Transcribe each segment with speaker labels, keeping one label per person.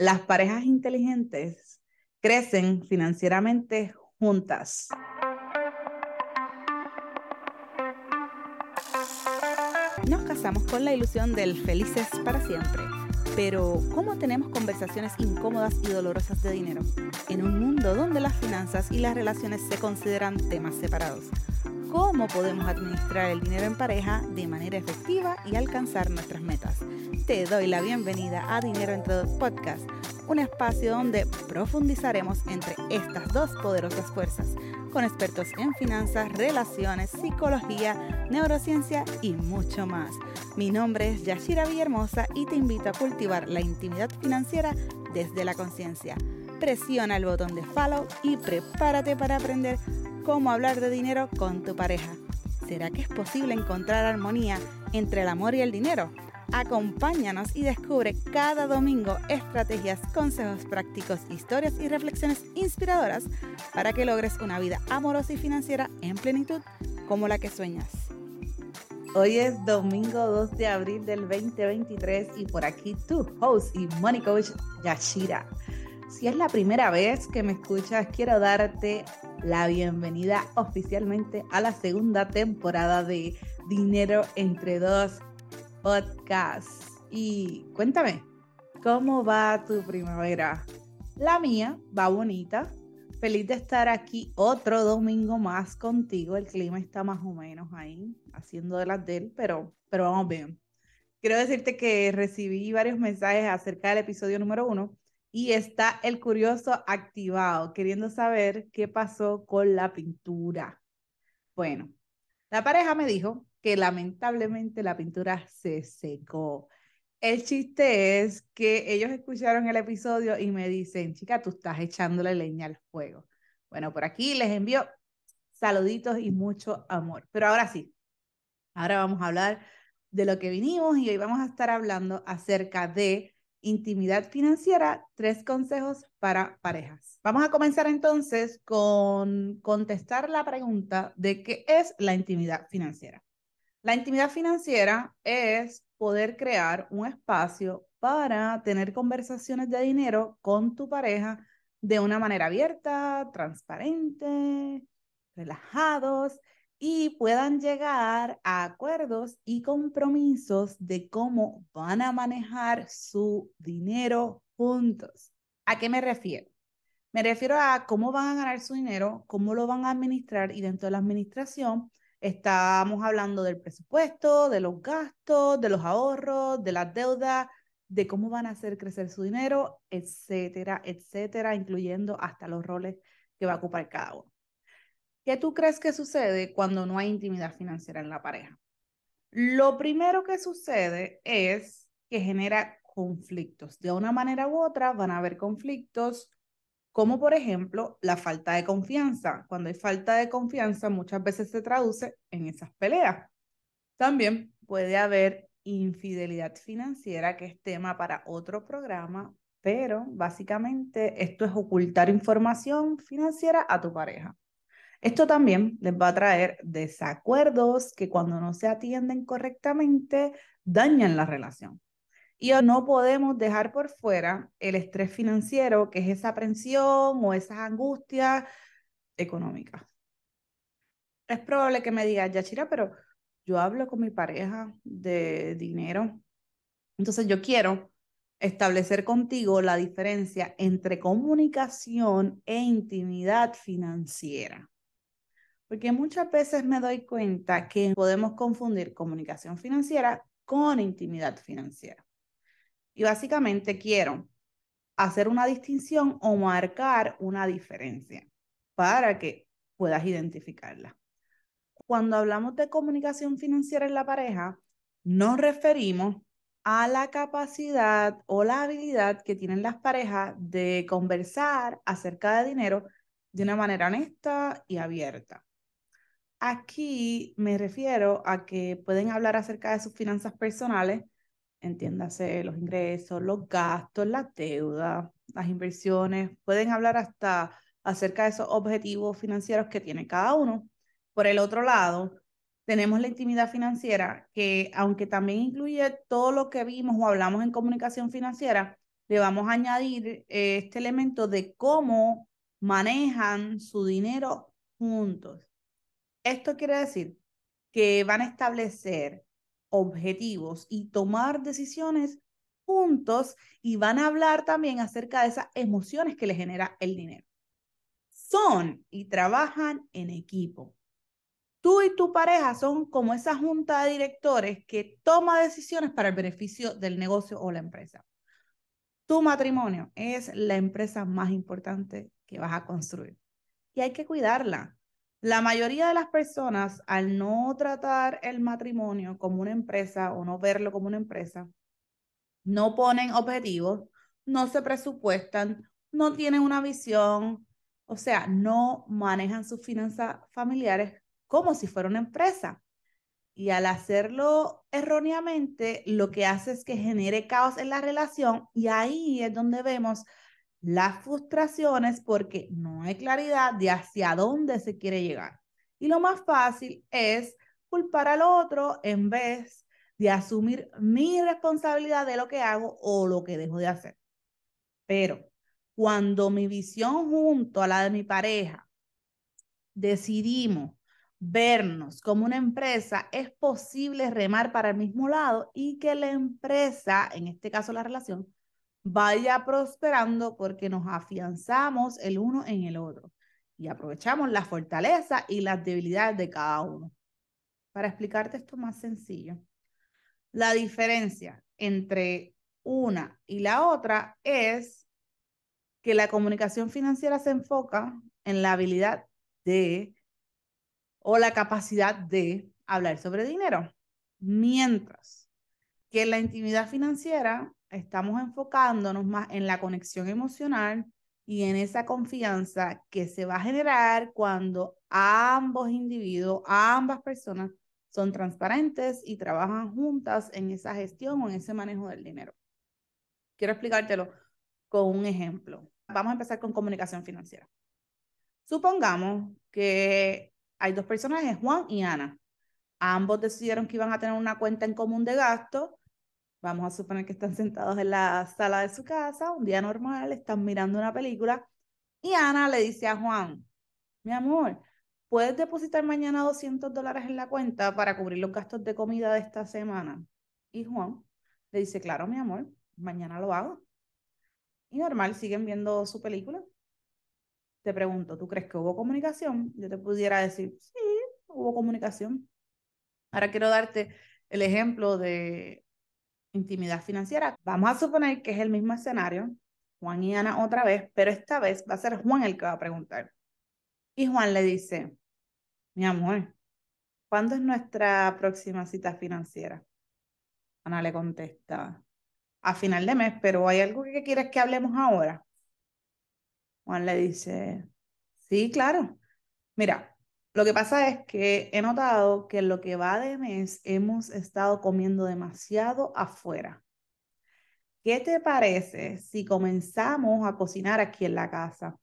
Speaker 1: Las parejas inteligentes crecen financieramente juntas. Nos casamos con la ilusión del felices para siempre. Pero, ¿cómo tenemos conversaciones incómodas y dolorosas de dinero? En un mundo donde las finanzas y las relaciones se consideran temas separados. ¿Cómo podemos administrar el dinero en pareja de manera efectiva y alcanzar nuestras metas? te doy la bienvenida a Dinero entre dos Podcast, un espacio donde profundizaremos entre estas dos poderosas fuerzas, con expertos en finanzas, relaciones, psicología, neurociencia y mucho más. Mi nombre es Yashira Villahermosa y te invito a cultivar la intimidad financiera desde la conciencia. Presiona el botón de follow y prepárate para aprender cómo hablar de dinero con tu pareja. ¿Será que es posible encontrar armonía entre el amor y el dinero? Acompáñanos y descubre cada domingo estrategias, consejos prácticos, historias y reflexiones inspiradoras para que logres una vida amorosa y financiera en plenitud como la que sueñas. Hoy es domingo 2 de abril del 2023 y por aquí tu host y money coach Yashira. Si es la primera vez que me escuchas, quiero darte la bienvenida oficialmente a la segunda temporada de Dinero entre dos podcast. Y cuéntame, ¿cómo va tu primavera? La mía va bonita. Feliz de estar aquí otro domingo más contigo. El clima está más o menos ahí, haciendo de las pero, pero vamos bien. Quiero decirte que recibí varios mensajes acerca del episodio número uno y está el curioso activado, queriendo saber qué pasó con la pintura. Bueno, la pareja me dijo que lamentablemente la pintura se secó. El chiste es que ellos escucharon el episodio y me dicen, chica, tú estás echándole leña al fuego. Bueno, por aquí les envío saluditos y mucho amor. Pero ahora sí, ahora vamos a hablar de lo que vinimos y hoy vamos a estar hablando acerca de intimidad financiera, tres consejos para parejas. Vamos a comenzar entonces con contestar la pregunta de qué es la intimidad financiera. La intimidad financiera es poder crear un espacio para tener conversaciones de dinero con tu pareja de una manera abierta, transparente, relajados y puedan llegar a acuerdos y compromisos de cómo van a manejar su dinero juntos. ¿A qué me refiero? Me refiero a cómo van a ganar su dinero, cómo lo van a administrar y dentro de la administración Estamos hablando del presupuesto, de los gastos, de los ahorros, de las deudas, de cómo van a hacer crecer su dinero, etcétera, etcétera, incluyendo hasta los roles que va a ocupar cada uno. ¿Qué tú crees que sucede cuando no hay intimidad financiera en la pareja? Lo primero que sucede es que genera conflictos. De una manera u otra van a haber conflictos como por ejemplo la falta de confianza. Cuando hay falta de confianza, muchas veces se traduce en esas peleas. También puede haber infidelidad financiera, que es tema para otro programa, pero básicamente esto es ocultar información financiera a tu pareja. Esto también les va a traer desacuerdos que cuando no se atienden correctamente dañan la relación. Y no podemos dejar por fuera el estrés financiero, que es esa aprensión o esas angustias económicas. Es probable que me digas, Yachira, pero yo hablo con mi pareja de dinero. Entonces yo quiero establecer contigo la diferencia entre comunicación e intimidad financiera. Porque muchas veces me doy cuenta que podemos confundir comunicación financiera con intimidad financiera. Y básicamente quiero hacer una distinción o marcar una diferencia para que puedas identificarla. Cuando hablamos de comunicación financiera en la pareja, nos referimos a la capacidad o la habilidad que tienen las parejas de conversar acerca de dinero de una manera honesta y abierta. Aquí me refiero a que pueden hablar acerca de sus finanzas personales entiéndase los ingresos, los gastos, las deudas, las inversiones, pueden hablar hasta acerca de esos objetivos financieros que tiene cada uno. Por el otro lado, tenemos la intimidad financiera, que aunque también incluye todo lo que vimos o hablamos en comunicación financiera, le vamos a añadir eh, este elemento de cómo manejan su dinero juntos. Esto quiere decir que van a establecer objetivos y tomar decisiones juntos y van a hablar también acerca de esas emociones que le genera el dinero. Son y trabajan en equipo. Tú y tu pareja son como esa junta de directores que toma decisiones para el beneficio del negocio o la empresa. Tu matrimonio es la empresa más importante que vas a construir y hay que cuidarla. La mayoría de las personas, al no tratar el matrimonio como una empresa o no verlo como una empresa, no ponen objetivos, no se presupuestan, no tienen una visión, o sea, no manejan sus finanzas familiares como si fuera una empresa. Y al hacerlo erróneamente, lo que hace es que genere caos en la relación y ahí es donde vemos las frustraciones porque no hay claridad de hacia dónde se quiere llegar. Y lo más fácil es culpar al otro en vez de asumir mi responsabilidad de lo que hago o lo que dejo de hacer. Pero cuando mi visión junto a la de mi pareja decidimos vernos como una empresa, es posible remar para el mismo lado y que la empresa, en este caso la relación, vaya prosperando porque nos afianzamos el uno en el otro y aprovechamos la fortaleza y las debilidades de cada uno. Para explicarte esto más sencillo, la diferencia entre una y la otra es que la comunicación financiera se enfoca en la habilidad de o la capacidad de hablar sobre dinero. Mientras que la intimidad financiera estamos enfocándonos más en la conexión emocional y en esa confianza que se va a generar cuando ambos individuos, ambas personas son transparentes y trabajan juntas en esa gestión o en ese manejo del dinero. Quiero explicártelo con un ejemplo. Vamos a empezar con comunicación financiera. Supongamos que hay dos personajes, Juan y Ana. Ambos decidieron que iban a tener una cuenta en común de gasto. Vamos a suponer que están sentados en la sala de su casa, un día normal, están mirando una película y Ana le dice a Juan, mi amor, ¿puedes depositar mañana 200 dólares en la cuenta para cubrir los gastos de comida de esta semana? Y Juan le dice, claro, mi amor, mañana lo hago. Y normal, siguen viendo su película te pregunto, ¿tú crees que hubo comunicación? Yo te pudiera decir, sí, hubo comunicación. Ahora quiero darte el ejemplo de intimidad financiera. Vamos a suponer que es el mismo escenario, Juan y Ana otra vez, pero esta vez va a ser Juan el que va a preguntar. Y Juan le dice, mi amor, ¿cuándo es nuestra próxima cita financiera? Ana le contesta, a final de mes, pero ¿hay algo que quieres que hablemos ahora? Juan le dice, sí, claro. Mira, lo que pasa es que he notado que en lo que va de mes hemos estado comiendo demasiado afuera. ¿Qué te parece si comenzamos a cocinar aquí en la casa?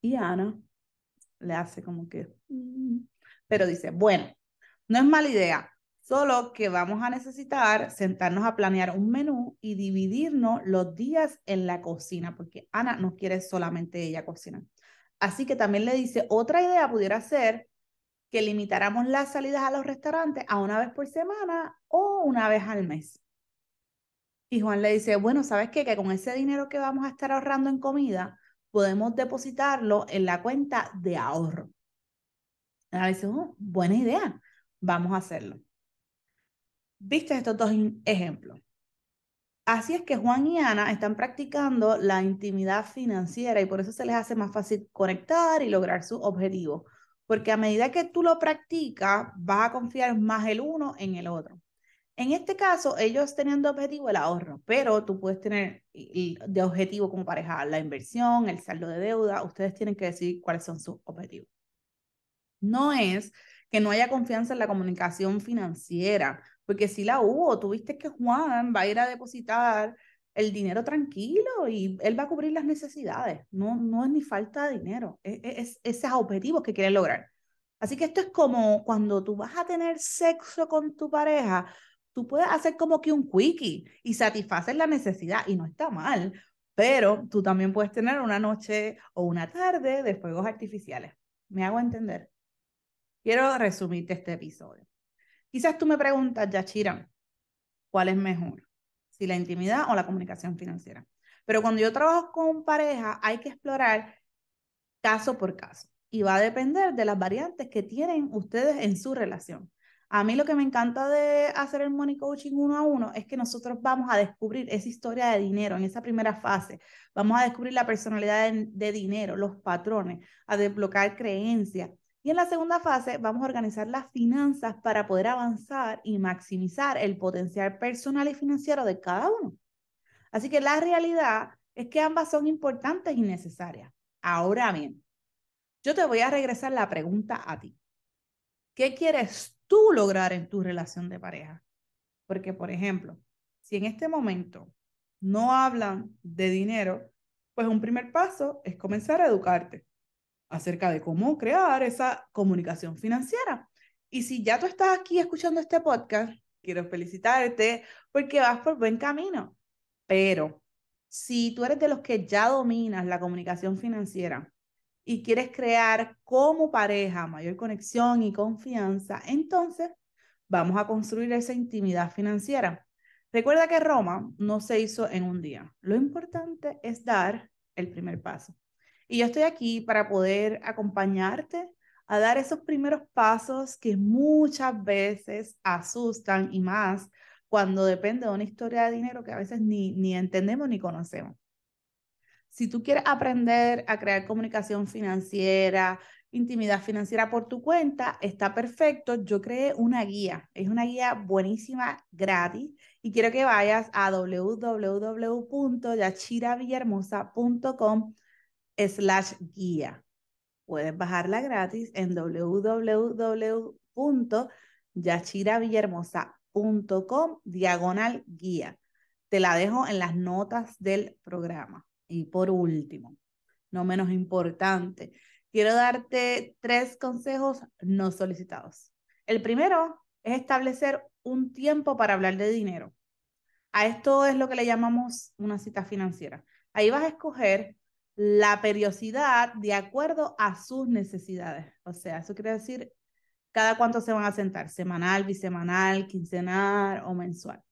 Speaker 1: Y Ana le hace como que, mm". pero dice, bueno, no es mala idea. Solo que vamos a necesitar sentarnos a planear un menú y dividirnos los días en la cocina, porque Ana no quiere solamente ella cocinar. Así que también le dice, otra idea pudiera ser que limitáramos las salidas a los restaurantes a una vez por semana o una vez al mes. Y Juan le dice, bueno, ¿sabes qué? Que con ese dinero que vamos a estar ahorrando en comida, podemos depositarlo en la cuenta de ahorro. Ana dice, oh, buena idea, vamos a hacerlo. Viste estos dos ejemplos. Así es que Juan y Ana están practicando la intimidad financiera y por eso se les hace más fácil conectar y lograr sus objetivos. Porque a medida que tú lo practicas, vas a confiar más el uno en el otro. En este caso, ellos tenían de objetivo el ahorro, pero tú puedes tener de objetivo como pareja la inversión, el saldo de deuda. Ustedes tienen que decir cuáles son sus objetivos. No es que no haya confianza en la comunicación financiera, porque si la hubo, tuviste que Juan va a ir a depositar el dinero tranquilo y él va a cubrir las necesidades, no, no es ni falta de dinero, es, es, esos objetivos que quieren lograr. Así que esto es como cuando tú vas a tener sexo con tu pareja, tú puedes hacer como que un quickie y satisfacer la necesidad y no está mal, pero tú también puedes tener una noche o una tarde de fuegos artificiales. ¿Me hago entender? Quiero resumirte este episodio. Quizás tú me preguntas, Yachira, ¿cuál es mejor? Si la intimidad o la comunicación financiera. Pero cuando yo trabajo con pareja, hay que explorar caso por caso y va a depender de las variantes que tienen ustedes en su relación. A mí lo que me encanta de hacer el money coaching uno a uno es que nosotros vamos a descubrir esa historia de dinero en esa primera fase. Vamos a descubrir la personalidad de, de dinero, los patrones, a desbloquear creencias. Y en la segunda fase vamos a organizar las finanzas para poder avanzar y maximizar el potencial personal y financiero de cada uno. Así que la realidad es que ambas son importantes y necesarias. Ahora bien, yo te voy a regresar la pregunta a ti. ¿Qué quieres tú lograr en tu relación de pareja. Porque, por ejemplo, si en este momento no hablan de dinero, pues un primer paso es comenzar a educarte acerca de cómo crear esa comunicación financiera. Y si ya tú estás aquí escuchando este podcast, quiero felicitarte porque vas por buen camino. Pero si tú eres de los que ya dominas la comunicación financiera y quieres crear como pareja mayor conexión y confianza, entonces vamos a construir esa intimidad financiera. Recuerda que Roma no se hizo en un día. Lo importante es dar el primer paso. Y yo estoy aquí para poder acompañarte a dar esos primeros pasos que muchas veces asustan y más cuando depende de una historia de dinero que a veces ni, ni entendemos ni conocemos. Si tú quieres aprender a crear comunicación financiera, intimidad financiera por tu cuenta, está perfecto. Yo creé una guía. Es una guía buenísima, gratis. Y quiero que vayas a www.yachiravillahermosa.com slash guía. Puedes bajarla gratis en www.yachiravillahermosa.com diagonal guía. Te la dejo en las notas del programa. Y por último, no menos importante, quiero darte tres consejos no solicitados. El primero es establecer un tiempo para hablar de dinero. A esto es lo que le llamamos una cita financiera. Ahí vas a escoger la periodicidad de acuerdo a sus necesidades. O sea, eso quiere decir cada cuánto se van a sentar, semanal, bisemanal, quincenal o mensual.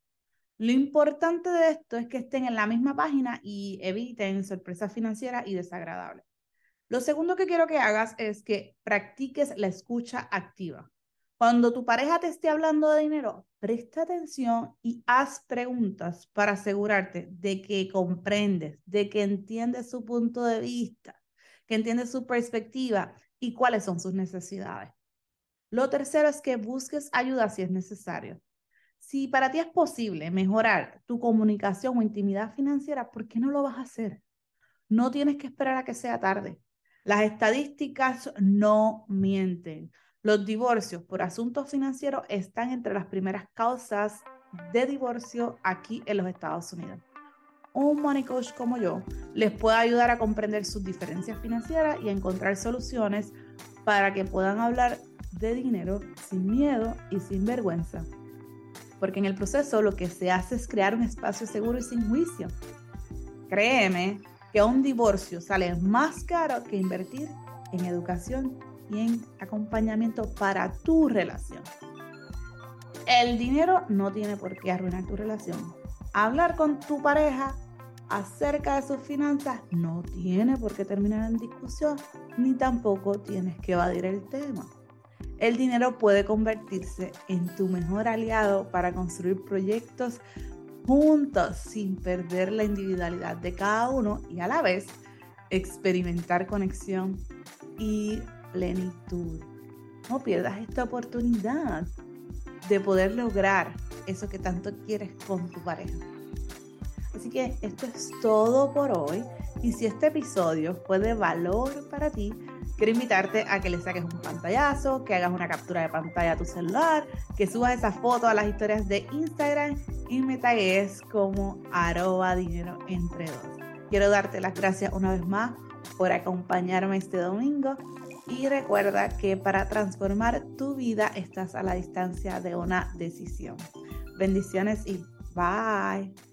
Speaker 1: Lo importante de esto es que estén en la misma página y eviten sorpresas financieras y desagradables. Lo segundo que quiero que hagas es que practiques la escucha activa. Cuando tu pareja te esté hablando de dinero, presta atención y haz preguntas para asegurarte de que comprendes, de que entiendes su punto de vista, que entiendes su perspectiva y cuáles son sus necesidades. Lo tercero es que busques ayuda si es necesario. Si para ti es posible mejorar tu comunicación o intimidad financiera, ¿por qué no lo vas a hacer? No tienes que esperar a que sea tarde. Las estadísticas no mienten. Los divorcios por asuntos financieros están entre las primeras causas de divorcio aquí en los Estados Unidos. Un money coach como yo les puede ayudar a comprender sus diferencias financieras y a encontrar soluciones para que puedan hablar de dinero sin miedo y sin vergüenza porque en el proceso lo que se hace es crear un espacio seguro y sin juicio. Créeme que un divorcio sale más caro que invertir en educación y en acompañamiento para tu relación. El dinero no tiene por qué arruinar tu relación. Hablar con tu pareja acerca de sus finanzas no tiene por qué terminar en discusión, ni tampoco tienes que evadir el tema. El dinero puede convertirse en tu mejor aliado para construir proyectos juntos sin perder la individualidad de cada uno y a la vez experimentar conexión y plenitud. No pierdas esta oportunidad de poder lograr eso que tanto quieres con tu pareja. Así que esto es todo por hoy y si este episodio fue de valor para ti, quiero invitarte a que le saques un pantallazo, que hagas una captura de pantalla a tu celular, que subas esa foto a las historias de Instagram y me tagues como arroba dinero entre dos. Quiero darte las gracias una vez más por acompañarme este domingo y recuerda que para transformar tu vida estás a la distancia de una decisión. Bendiciones y bye.